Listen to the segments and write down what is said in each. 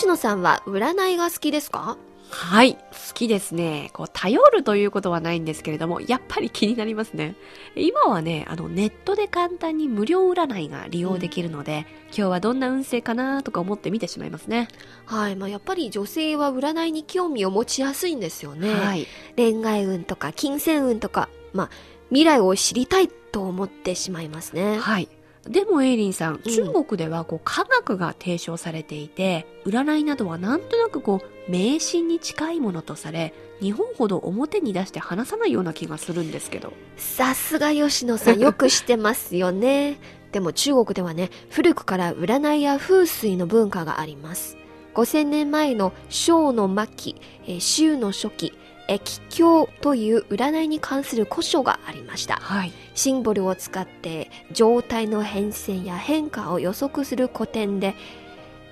吉野さんは占いが好きですか？はい、好きですね。こう、頼るということはないんですけれども、やっぱり気になりますね。今はね、あの、ネットで簡単に無料占いが利用できるので、今日はどんな運勢かなとか思って見てしまいますね。はい、まあ、やっぱり女性は占いに興味を持ちやすいんですよね。はい。恋愛運とか金銭運とか、まあ、未来を知りたいと思ってしまいますね。はい。でもエイリンさん、中国ではこう科学が提唱されていて、占いなどはなんとなくこう迷信に近いものとされ、日本ほど表に出して話さないような気がするんですけど。さすが吉野さん よく知ってますよね。でも中国ではね、古くから占いや風水の文化があります。5000年前の章の末期、えー周の初期、液経という占いに関する古書がありました。はい。シンボルを使って状態の変遷や変化を予測する古典で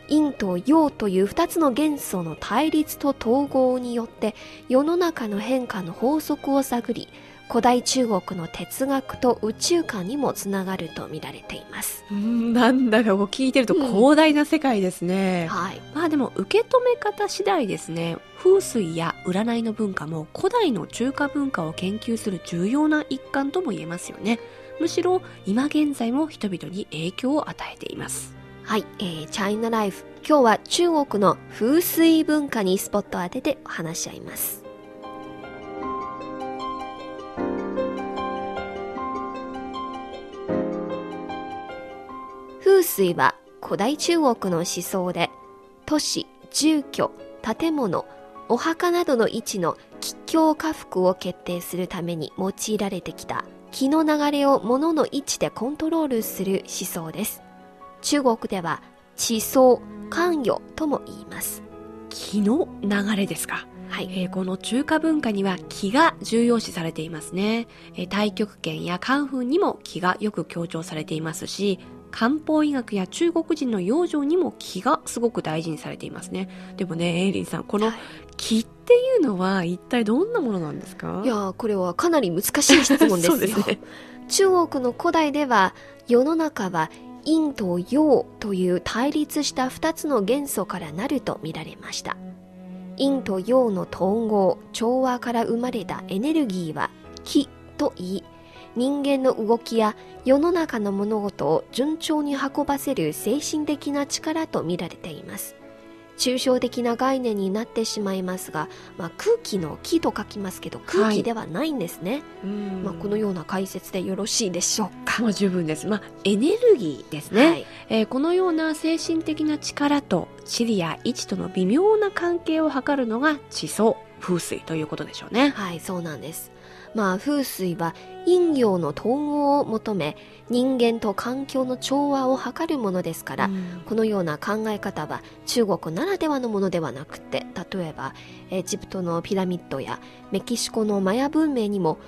陰と陽という2つの元素の対立と統合によって世の中の変化の法則を探り古代中国の哲学と宇宙観にもつながると見られています。うんなんだかこう聞いてるとうん広大な世界ですね。はい。まあでも受け止め方次第ですね。風水や占いの文化も古代の中華文化を研究する重要な一環とも言えますよね。むしろ今現在も人々に影響を与えています。はい、えー、チャイナライフ。今日は中国の風水文化にスポットを当ててお話し合います。水は古代中国の思想で、都市、住居、建物、お墓などの位置の吉凶家福を決定するために用いられてきた気の流れを物の位置でコントロールする思想です。中国では地層、関与とも言います。気の流れですか？はい。えーこの中華文化には気が重要視されていますね。えー太極拳やカンフーにも気がよく強調されていますし、漢方医学や中国人の養生にも気がすごく大事にされていますね。でもね、エイリンさん、このはい気っていうのは一体どんなものなんですか？いやーこれはかなり難しい質問ですよ。すね。中国の古代では世の中は陰と陽という対立した2つの元素からなると見られました。陰と陽の統合、調和から生まれたエネルギーは気と言い、人間の動きや世の中の物事を順調に運ばせる精神的な力と見られています。抽象的な概念になってしまいますが、まあ、空気の気と書きますけど空気ではないんですね。うんまあ、このような解説でよろしいでしょうか。もう十分です。まあ、エネルギーですね。はい、えーこのような精神的な力と地理や位置との微妙な関係を図るのが地層、風水ということでしょうね。はい、そうなんです。まあ、風水は陰陽の統合を求め、人間と環境の調和を図るものですから、うんこのような考え方は中国ならではのものではなくて、例えば、エジプトのピラミッドやメキシコのマヤ文明にも、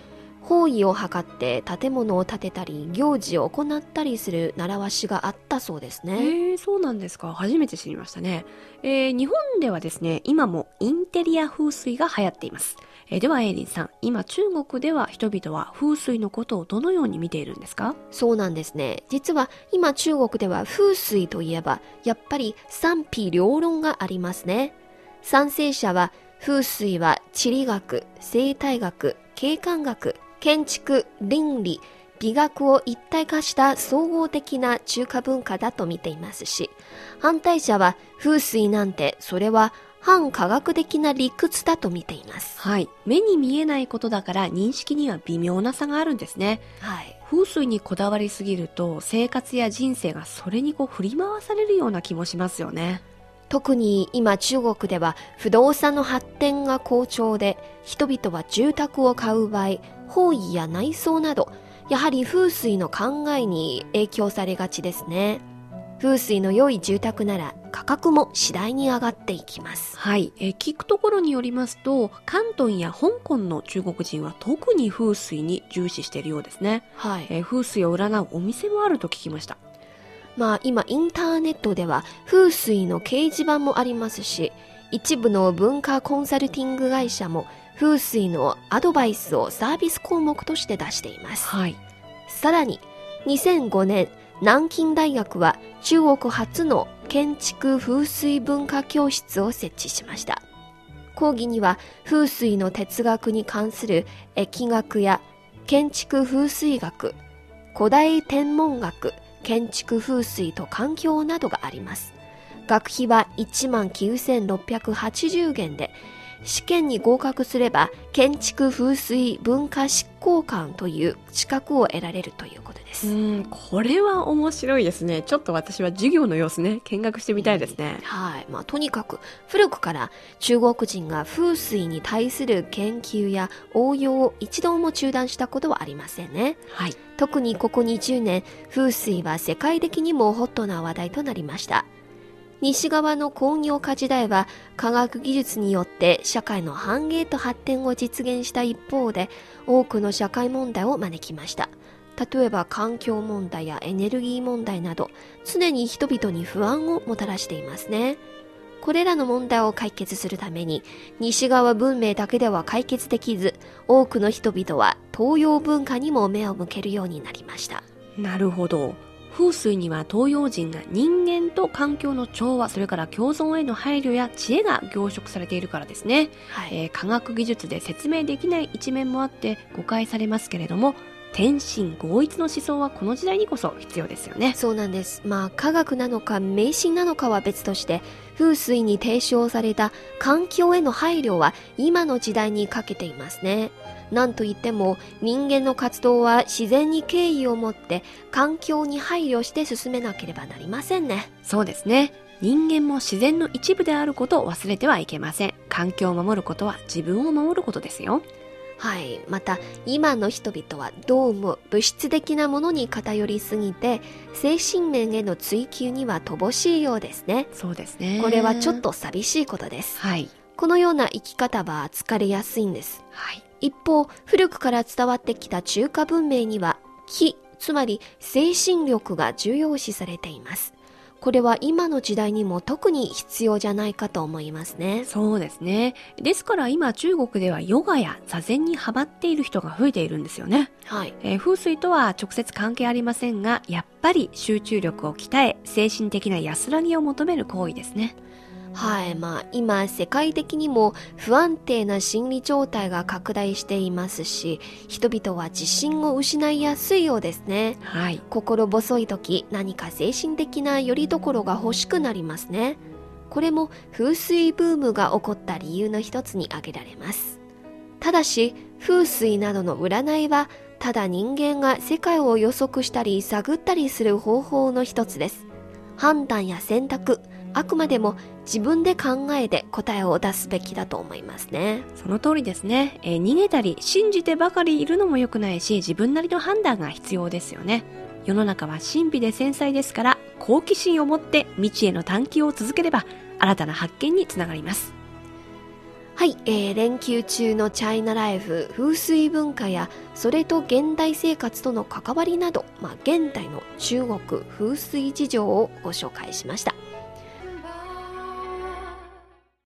方位を測って建物を建てたり、行事を行ったりする習わしがあったそうですね。えー、そうなんですか。初めて知りましたね。えー日本ではですね、今もインテリア風水が流行っています。えでは、エイリンさん、今中国では人々は風水のことをどのように見ているんですか？そうなんですね。実は今中国では風水といえばやっぱり賛否両論がありますね。賛成者は風水は地理学、生態学、景観学、建築、倫理、美学を一体化した総合的な中華文化だと見ていますし、反対者は風水なんてそれは反科学的な理屈だと見ています。はい。目に見えないことだから認識には微妙な差があるんですね。はい。風水にこだわりすぎると生活や人生がそれにこう振り回されるような気もしますよね。特に今中国では不動産の発展が好調で人々は住宅を買う場合方位や内装などやはり風水の考えに影響されがちですね風水の良い住宅なら価格も次第に上がっていきます。はい、えー聞くところによりますと広東や香港の中国人は特に風水に重視しているようですね、はい。えー風水を占うお店もあると聞きました。まあ今インターネットでは風水の掲示板もありますし一部の文化コンサルティング会社も風水のアドバイスをサービス項目として出しています。はい。さらに2005年南京大学は中国初の建築風水文化教室を設置しました。講義には風水の哲学に関する疫学や建築風水学古代天文学建築風水と環境などがあります。学費は1万9680元で試験に合格すれば建築風水文化執行官という資格を得られるということですうんこれは面白いですねちょっと私は授業の様子ね見学してみたいですね、はい。まあ、とにかく古くから中国人が風水に対する研究や応用を一度も中断したことはありませんね。はい特にここ20年、風水は世界的にもホットな話題となりました。西側の工業化時代は科学技術によって社会の繁栄と発展を実現した一方で多くの社会問題を招きました。例えば環境問題やエネルギー問題など常に人々に不安をもたらしていますね。これらの問題を解決するために西側文明だけでは解決できず多くの人々は東洋文化にも目を向けるようになりました。なるほど風水には東洋人が人間と環境の調和それから共存への配慮や知恵が凝縮されているからですね、はい。えー科学技術で説明できない一面もあって誤解されますけれども天心合一の思想はこの時代にこそ必要ですよねそうなんです。まあ科学なのか迷信なのかは別として風水に提唱された環境への配慮は今の時代に欠けていますね。なんといっても人間の活動は自然に敬意を持って環境に配慮して進めなければなりませんね。そうですね人間も自然の一部であることを忘れてはいけません環境を守ることは自分を守ることですよはい。また、今の人々はどうも物質的なものに偏りすぎて、精神面への追求には乏しいようですね。そうですねこれはちょっと寂しいことです。はいこのような生き方は疲れやすいんです。はい一方、古くから伝わってきた中華文明には、気、つまり精神力が重要視されています。これは今の時代にも特に必要じゃないかと思いますね。そうですねですから今中国ではヨガや座禅にハマっている人が増えているんですよねはい。えー風水とは直接関係ありませんがやっぱり集中力を鍛え精神的な安らぎを求める行為ですねはい。まあ、今、世界的にも不安定な心理状態が拡大していますし、人々は自信を失いやすいようですね。はい心細い時、何か精神的な拠り所が欲しくなりますね。これも風水ブームが起こった理由の一つに挙げられます。ただし、風水などの占いは、ただ人間が世界を予測したり探ったりする方法の一つです。判断や選択、あくまでも自分で考えて答えを出すべきだと思いますね。その通りですね、えー逃げたり信じてばかりいるのも良くないし自分なりの判断が必要ですよね世の中は神秘で繊細ですから好奇心を持って未知への探求を続ければ新たな発見につながりますはい、えー連休中のチャイナライフ、風水文化や、それと現代生活との関わりなど、まあ、現代の中国風水事情をご紹介しました。